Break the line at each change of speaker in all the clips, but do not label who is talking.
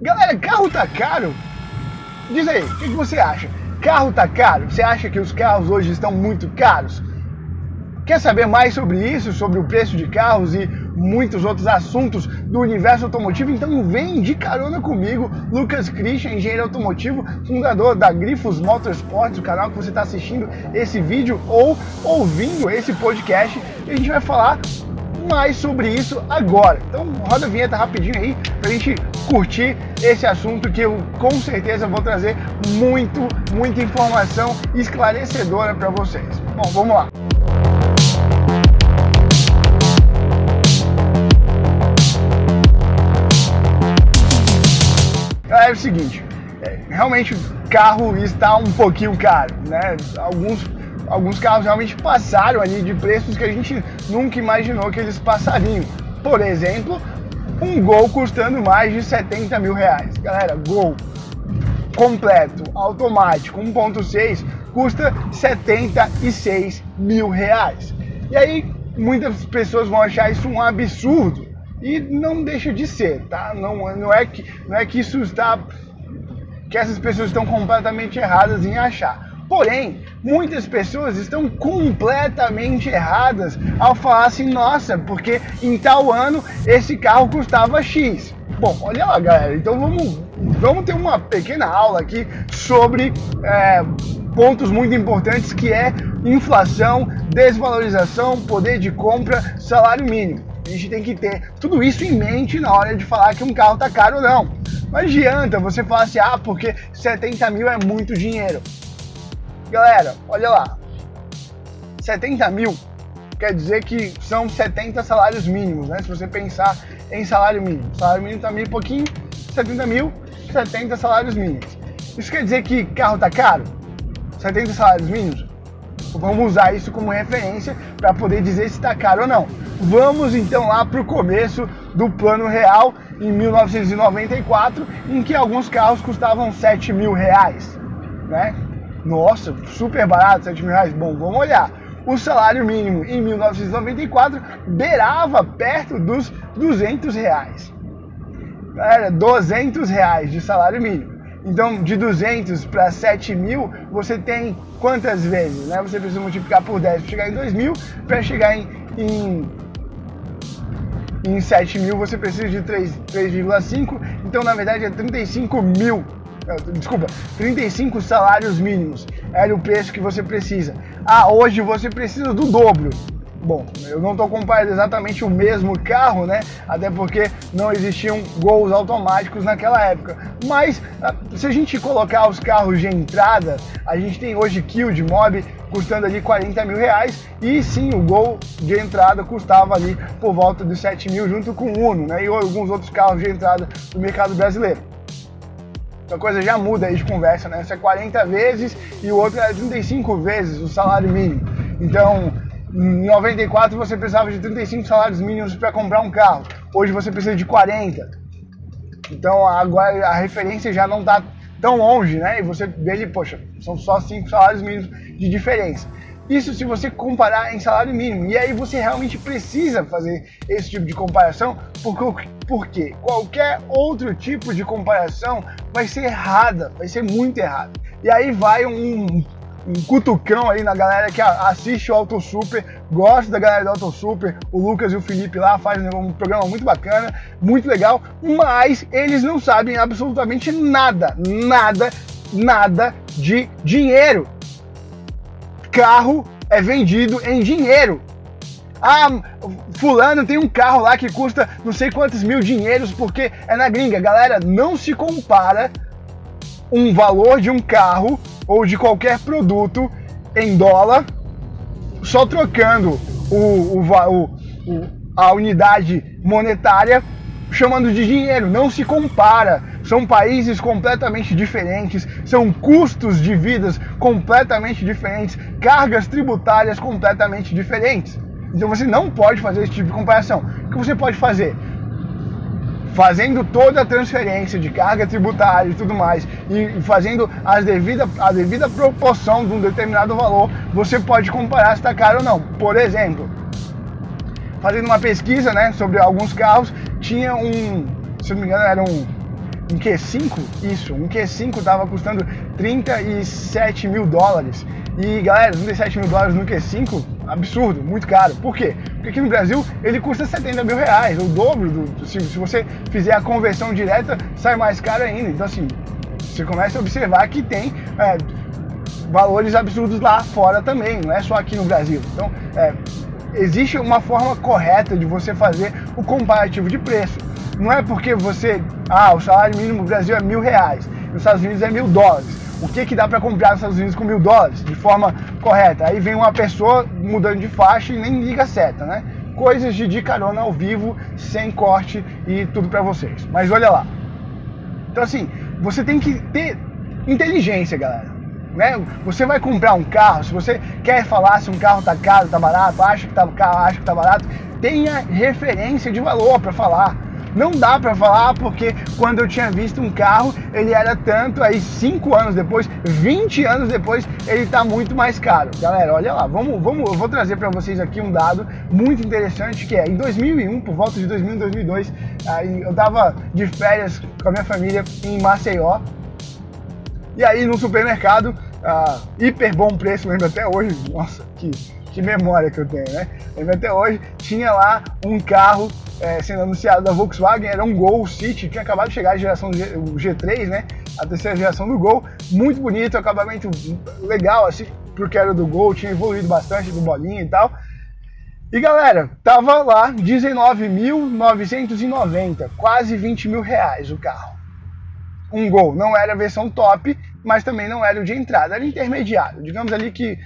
Galera, carro tá caro? Diz aí, o que, que você acha? Carro tá caro? Você acha que os carros hoje estão muito caros? Quer saber mais sobre isso, sobre o preço de carros e muitos outros assuntos do universo automotivo? Então vem de carona comigo, Lucas Christian, engenheiro automotivo, fundador da Grifos Motorsports, o canal que você está assistindo esse vídeo ou ouvindo esse podcast. E a gente vai falar mais sobre isso agora. Então roda a vinheta rapidinho aí pra gente curtir esse assunto que eu com certeza vou trazer muito, muita informação esclarecedora para vocês. Bom, vamos lá. É o seguinte, é, realmente carro está um pouquinho caro, né? Alguns alguns carros realmente passaram ali de preços que a gente nunca imaginou que eles passariam. Por exemplo, um Gol custando mais de 70 mil reais. Galera, Gol completo, automático, 1.6, custa 76 mil reais. E aí muitas pessoas vão achar isso um absurdo. E não deixa de ser, tá? Não, não, é, que, não é que isso está. que essas pessoas estão completamente erradas em achar. Porém, muitas pessoas estão completamente erradas ao falar assim, nossa, porque em tal ano esse carro custava X. Bom, olha lá, galera. Então vamos, vamos ter uma pequena aula aqui sobre é, pontos muito importantes que é inflação, desvalorização, poder de compra, salário mínimo. A gente tem que ter tudo isso em mente na hora de falar que um carro está caro ou não. Não adianta você falar assim, ah, porque 70 mil é muito dinheiro. Galera, olha lá. 70 mil quer dizer que são 70 salários mínimos, né? Se você pensar em salário mínimo. Salário mínimo tá meio pouquinho, 70 mil, 70 salários mínimos. Isso quer dizer que carro tá caro? 70 salários mínimos? Vamos usar isso como referência para poder dizer se está caro ou não. Vamos então lá para o começo do plano real em 1994, em que alguns carros custavam 7 mil reais, né? Nossa, super barato, 7 mil reais. Bom, vamos olhar. O salário mínimo em 1994 beirava perto dos 200 reais. Era 200 reais de salário mínimo. Então, de 200 para 7 mil, você tem quantas vezes? Né? Você precisa multiplicar por 10 para chegar em 2 mil. Para chegar em, em, em 7 mil, você precisa de 3,5. Então, na verdade, é 35 mil desculpa, 35 salários mínimos era o preço que você precisa. Ah, hoje você precisa do dobro. Bom, eu não estou comparando exatamente o mesmo carro, né? Até porque não existiam gols automáticos naquela época. Mas ah, se a gente colocar os carros de entrada, a gente tem hoje Kill de Mob custando ali 40 mil reais e sim o Gol de entrada custava ali por volta de 7 mil junto com o Uno, né? E alguns outros carros de entrada do mercado brasileiro. A coisa já muda aí de conversa, né? Isso é 40 vezes e o outro é 35 vezes o salário mínimo. Então, em 94 você precisava de 35 salários mínimos para comprar um carro. Hoje você precisa de 40. Então agora a referência já não está tão longe, né? E você vê ali, poxa, são só 5 salários mínimos de diferença. Isso se você comparar em salário mínimo. E aí você realmente precisa fazer esse tipo de comparação, porque, porque qualquer outro tipo de comparação vai ser errada, vai ser muito errada. E aí vai um, um cutucão aí na galera que assiste o Auto Super, gosta da galera do Auto Super, o Lucas e o Felipe lá fazem um programa muito bacana, muito legal, mas eles não sabem absolutamente nada, nada, nada de dinheiro carro é vendido em dinheiro. Ah, fulano tem um carro lá que custa não sei quantos mil dinheiros porque é na gringa. Galera, não se compara um valor de um carro ou de qualquer produto em dólar só trocando o, o, o, a unidade monetária chamando de dinheiro. Não se compara. São países completamente diferentes, são custos de vidas completamente diferentes, cargas tributárias completamente diferentes. Então você não pode fazer esse tipo de comparação. O que você pode fazer? Fazendo toda a transferência de carga tributária e tudo mais, e fazendo as devida, a devida proporção de um determinado valor, você pode comparar se está caro ou não. Por exemplo, fazendo uma pesquisa né, sobre alguns carros, tinha um, se não me engano, era um Um Q5? Isso, um Q5 estava custando 37 mil dólares. E galera, 37 mil dólares no Q5, absurdo, muito caro. Por quê? Porque aqui no Brasil ele custa 70 mil reais, o dobro do. Se, se você fizer a conversão direta, sai mais caro ainda. Então assim, você começa a observar que tem é, valores absurdos lá fora também, não é só aqui no Brasil. Então, é, existe uma forma correta de você fazer o comparativo de preço. Não é porque você, ah, o salário mínimo no Brasil é mil reais, nos Estados Unidos é mil dólares. O que, que dá para comprar nos Estados Unidos com mil dólares de forma correta? Aí vem uma pessoa mudando de faixa e nem liga seta, né? Coisas de, de carona ao vivo, sem corte e tudo para vocês. Mas olha lá. Então assim, você tem que ter inteligência, galera. Né? Você vai comprar um carro, se você quer falar se um carro está caro, está barato, acha que está acha que tá barato, tenha referência de valor para falar. Não dá para falar porque quando eu tinha visto um carro, ele era tanto, aí 5 anos depois, 20 anos depois, ele está muito mais caro. Galera, olha lá, vamos, vamos, eu vou trazer para vocês aqui um dado muito interessante que é em 2001, por volta de 2000, 2002, aí eu estava de férias com a minha família em Maceió. E aí no supermercado ah, hiper bom preço, lembro até hoje, nossa, que, que memória que eu tenho, né? Lembro até hoje, tinha lá um carro é, sendo anunciado da Volkswagen, era um Gol City, tinha acabado de chegar a geração G, o G3, né? A terceira geração do Gol, muito bonito, acabamento legal, assim, porque era do Gol, tinha evoluído bastante do bolinho e tal. E galera, tava lá 19.990, quase 20 mil reais o carro. Um Gol, não era a versão top, mas também não era o de entrada, era intermediário. Digamos ali que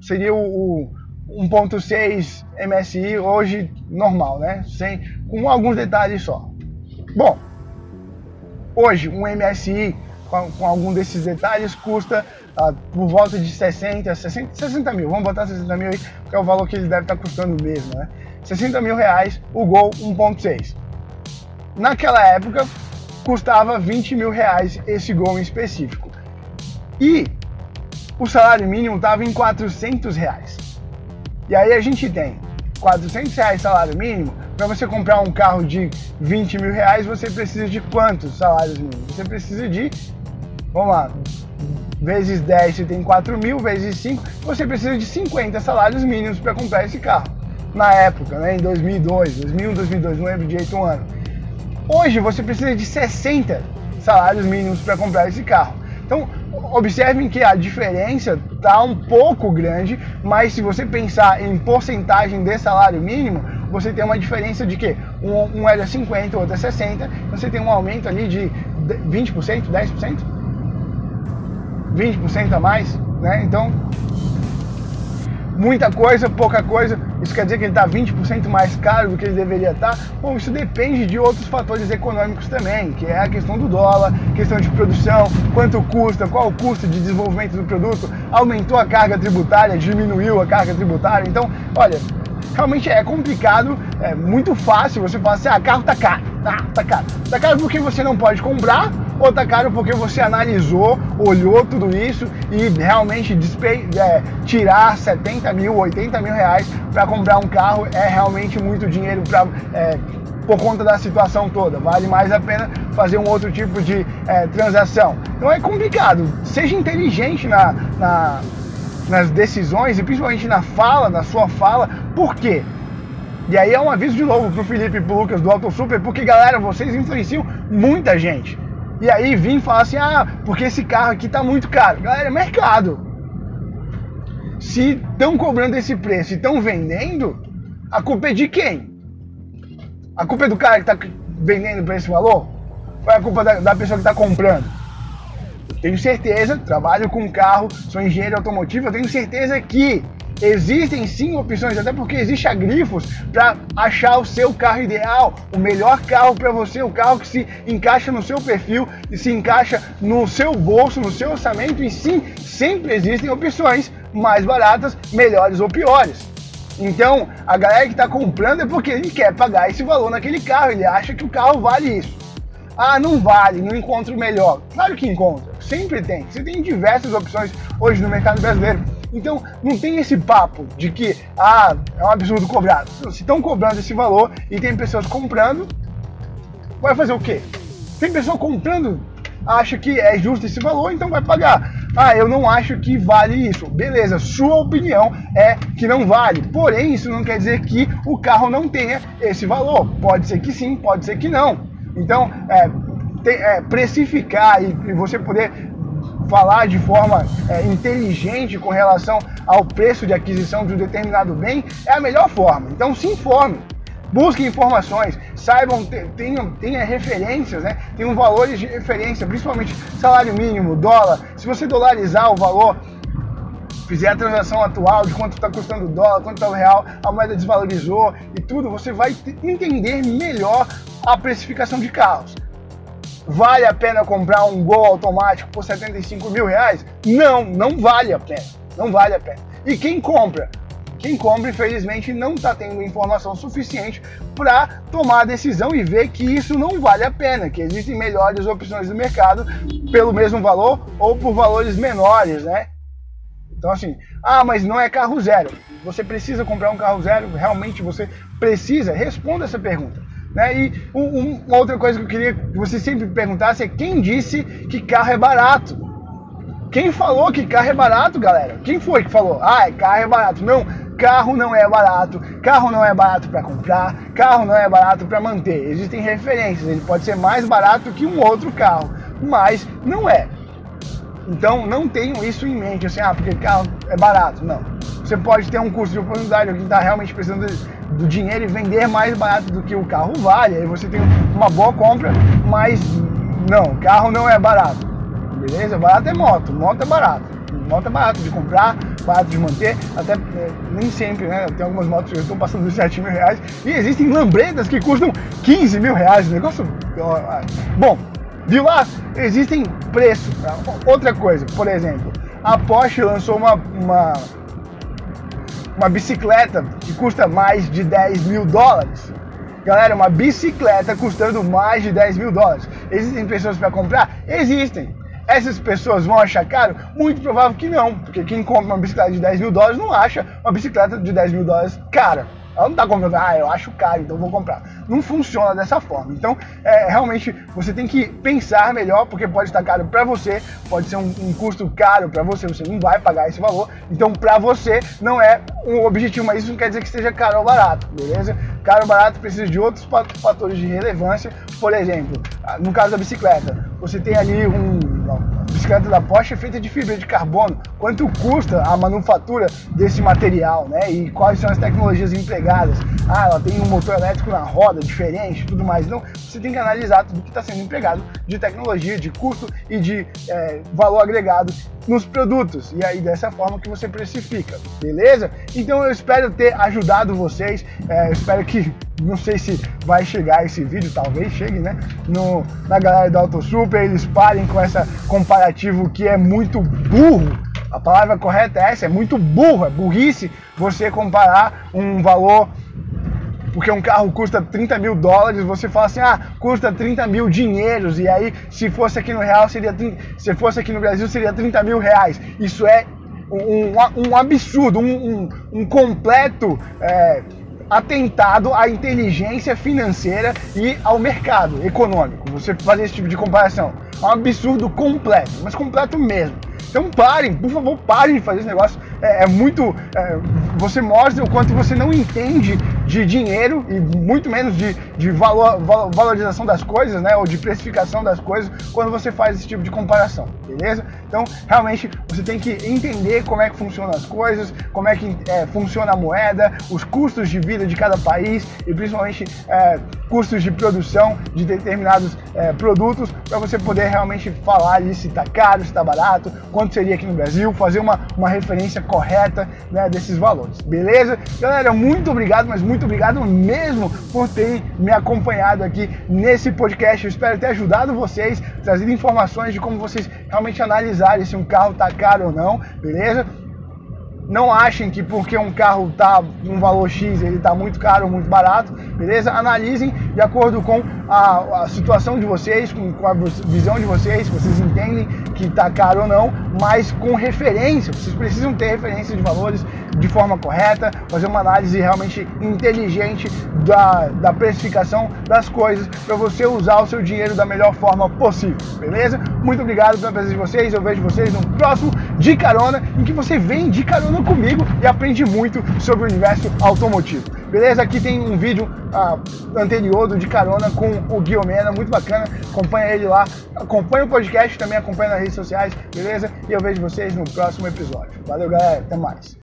seria o, o 1.6 MSI hoje normal, né? Sem, com alguns detalhes só. Bom, hoje um MSI com, com algum desses detalhes custa ah, por volta de 60, 60, 60 mil. Vamos botar 60 mil aí, que é o valor que ele deve estar custando mesmo, né? 60 mil reais o Gol 1.6. Naquela época custava 20 mil reais esse Gol em específico. E o salário mínimo estava em 400 reais. E aí a gente tem 400 reais salário mínimo, para você comprar um carro de 20 mil reais, você precisa de quantos salários mínimos? Você precisa de, vamos lá, vezes 10 você tem 4 mil, vezes 5, você precisa de 50 salários mínimos para comprar esse carro. Na época, né, em 2002, 2001, 2002, não lembro direito um ano. Hoje você precisa de 60 salários mínimos para comprar esse carro. Então, observem que a diferença está um pouco grande, mas se você pensar em porcentagem de salário mínimo, você tem uma diferença de que um, um é 50, o outro é 60, você tem um aumento ali de 20%, 10%? 20% a mais, né? Então, muita coisa, pouca coisa, isso quer dizer que ele está 20% mais caro do que ele deveria estar? Tá? Bom, isso depende de outros fatores econômicos também, que é a questão do dólar, questão de produção, quanto custa, qual o custo de desenvolvimento do produto, aumentou a carga tributária, diminuiu a carga tributária. Então, olha, realmente é complicado, é muito fácil você falar assim, ah, carro tá caro, tá, tá caro. Tá caro porque você não pode comprar, ou tá caro porque você analisou, olhou tudo isso e realmente despe é, tirar 70 mil, 80 mil reais para comprar um carro é realmente muito dinheiro para é, por conta da situação toda. Vale mais a pena fazer um outro tipo de é, transação. Então é complicado. Seja inteligente na, na nas decisões e principalmente na fala, na sua fala. Por quê? E aí é um aviso de novo pro Felipe e pro Lucas do Auto Super, porque galera, vocês influenciam muita gente. E aí vim falar assim, ah, porque esse carro aqui tá muito caro. Galera, mercado. Se estão cobrando esse preço e estão vendendo, a culpa é de quem? A culpa é do cara que está vendendo por esse valor? Ou é a culpa da, da pessoa que está comprando? tenho certeza, trabalho com carro, sou engenheiro automotivo, eu tenho certeza que existem sim opções, até porque existe a Grifos para achar o seu carro ideal, o melhor carro para você, o carro que se encaixa no seu perfil e se encaixa no seu bolso, no seu orçamento, e sim, sempre existem opções mais baratas, melhores ou piores. Então, a galera que está comprando é porque ele quer pagar esse valor naquele carro, ele acha que o carro vale isso. Ah, não vale, não encontro melhor. Claro que encontra, sempre tem. Você tem diversas opções hoje no mercado brasileiro. Então, não tem esse papo de que, ah, é um absurdo cobrar. Se estão cobrando esse valor e tem pessoas comprando, vai fazer o quê? Tem pessoa comprando, acha que é justo esse valor, então vai pagar. Ah, eu não acho que vale isso. Beleza, sua opinião é que não vale. Porém, isso não quer dizer que o carro não tenha esse valor. Pode ser que sim, pode ser que não. Então, é, é, precificar e, e você poder falar de forma é, inteligente com relação ao preço de aquisição de um determinado bem é a melhor forma. Então se informe, busque informações, saibam, tenham, tenha referências, né? tenham valores de referência, principalmente salário mínimo, dólar. Se você dolarizar o valor, fizer a transação atual de quanto está custando o dólar, quanto está o real, a moeda desvalorizou e tudo, você vai entender melhor a precificação de carros. Vale a pena comprar um Gol automático por 75 mil reais? Não, não vale a pena. Não vale a pena. E quem compra? Quem compra, infelizmente, não está tendo informação suficiente para tomar a decisão e ver que isso não vale a pena, que existem melhores opções no mercado pelo mesmo valor ou por valores menores, né? Então, assim, ah, mas não é carro zero. Você precisa comprar um carro zero? Realmente você precisa? Responda essa pergunta. Né? E um, uma outra coisa que eu queria que você sempre perguntasse é quem disse que carro é barato? Quem falou que carro é barato, galera? Quem foi que falou? Ah, carro é barato. Não, carro não é barato. Carro não é barato para comprar. Carro não é barato para manter. Existem referências. Ele pode ser mais barato que um outro carro, mas não é. Então não tenham isso em mente, assim, ah, porque carro é barato. Não. Você pode ter um custo de oportunidade, alguém está realmente precisando do dinheiro e vender mais barato do que o carro vale. Aí você tem uma boa compra, mas não, carro não é barato. Beleza? Barato é moto, moto é barato. Moto é barato de comprar, barato de manter, até é, nem sempre, né? Tem algumas motos que estão passando dos 7 mil reais e existem lambretas que custam 15 mil reais. Negócio. Bom, viu lá? Existem preços. Outra coisa, por exemplo, a Porsche lançou uma, uma uma bicicleta que custa mais de 10 mil dólares. Galera, uma bicicleta custando mais de 10 mil dólares. Existem pessoas para comprar? Existem. Essas pessoas vão achar caro? Muito provável que não, porque quem compra uma bicicleta de 10 mil dólares não acha uma bicicleta de 10 mil dólares cara. Ela não está comprando, ah, eu acho caro, então vou comprar. Não funciona dessa forma. Então, é, realmente, você tem que pensar melhor, porque pode estar caro para você, pode ser um, um custo caro para você, você não vai pagar esse valor. Então, para você, não é um objetivo, mas isso não quer dizer que seja caro ou barato, beleza? Caro ou barato precisa de outros fatores de relevância. Por exemplo, no caso da bicicleta, você tem ali um, bicicleta da Porsche é feita de fibra de carbono. Quanto custa a manufatura desse material, né? E quais são as tecnologias empregadas? Ah, ela tem um motor elétrico na roda diferente, tudo mais. Então, você tem que analisar tudo que está sendo empregado de tecnologia, de custo e de é, valor agregado nos produtos. E aí, dessa forma que você precifica, beleza? Então, eu espero ter ajudado vocês. É, eu espero que não sei se vai chegar esse vídeo, talvez chegue, né? No, na galera do Auto Super, eles parem com essa comparativo que é muito burro. A palavra correta é essa, é muito burro, é burrice você comparar um valor porque um carro custa 30 mil dólares, você fala assim, ah, custa 30 mil dinheiros, e aí se fosse aqui no real seria se fosse aqui no Brasil seria 30 mil reais. Isso é um, um absurdo, um, um, um completo é, atentado à inteligência financeira e ao mercado econômico. Você fazer esse tipo de comparação é um absurdo completo, mas completo mesmo. Então parem, por favor, parem de fazer esse negócio. É, é muito. É, você mostra o quanto você não entende de dinheiro e muito menos de, de valor, valorização das coisas, né? Ou de precificação das coisas quando você faz esse tipo de comparação, beleza? Então, realmente, você tem que entender como é que funcionam as coisas, como é que é, funciona a moeda, os custos de vida de cada país e principalmente é, custos de produção de determinados é, produtos para você poder realmente falar ali se está caro, se está barato, quanto seria aqui no Brasil, fazer uma, uma referência correta né, desses valores, beleza? Galera, muito obrigado, mas muito obrigado mesmo por terem me acompanhado aqui nesse podcast. Eu espero ter ajudado vocês, trazido informações de como vocês realmente analisarem se um carro está caro ou não, beleza? Não achem que porque um carro está um valor X, ele está muito caro ou muito barato, beleza? Analisem de acordo com a, a situação de vocês, com, com, a visão de vocês, vocês entendem que está caro ou não, mas com referência. Vocês precisam ter referência de valores de forma correta, fazer uma análise realmente inteligente da, da precificação das coisas para você usar o seu dinheiro da melhor forma possível, beleza? Muito obrigado pela presença de vocês. Eu vejo vocês no próximo De Carona, em que você vem de carona comigo e aprende muito sobre o universo automotivo. Beleza? Aqui tem um vídeo ah, anterior do De Carona com o Guilherme, muito bacana. Acompanha ele lá. Acompanha o podcast, também acompanha nas redes sociais, beleza? E eu vejo vocês no próximo episódio. Valeu, galera. Até mais.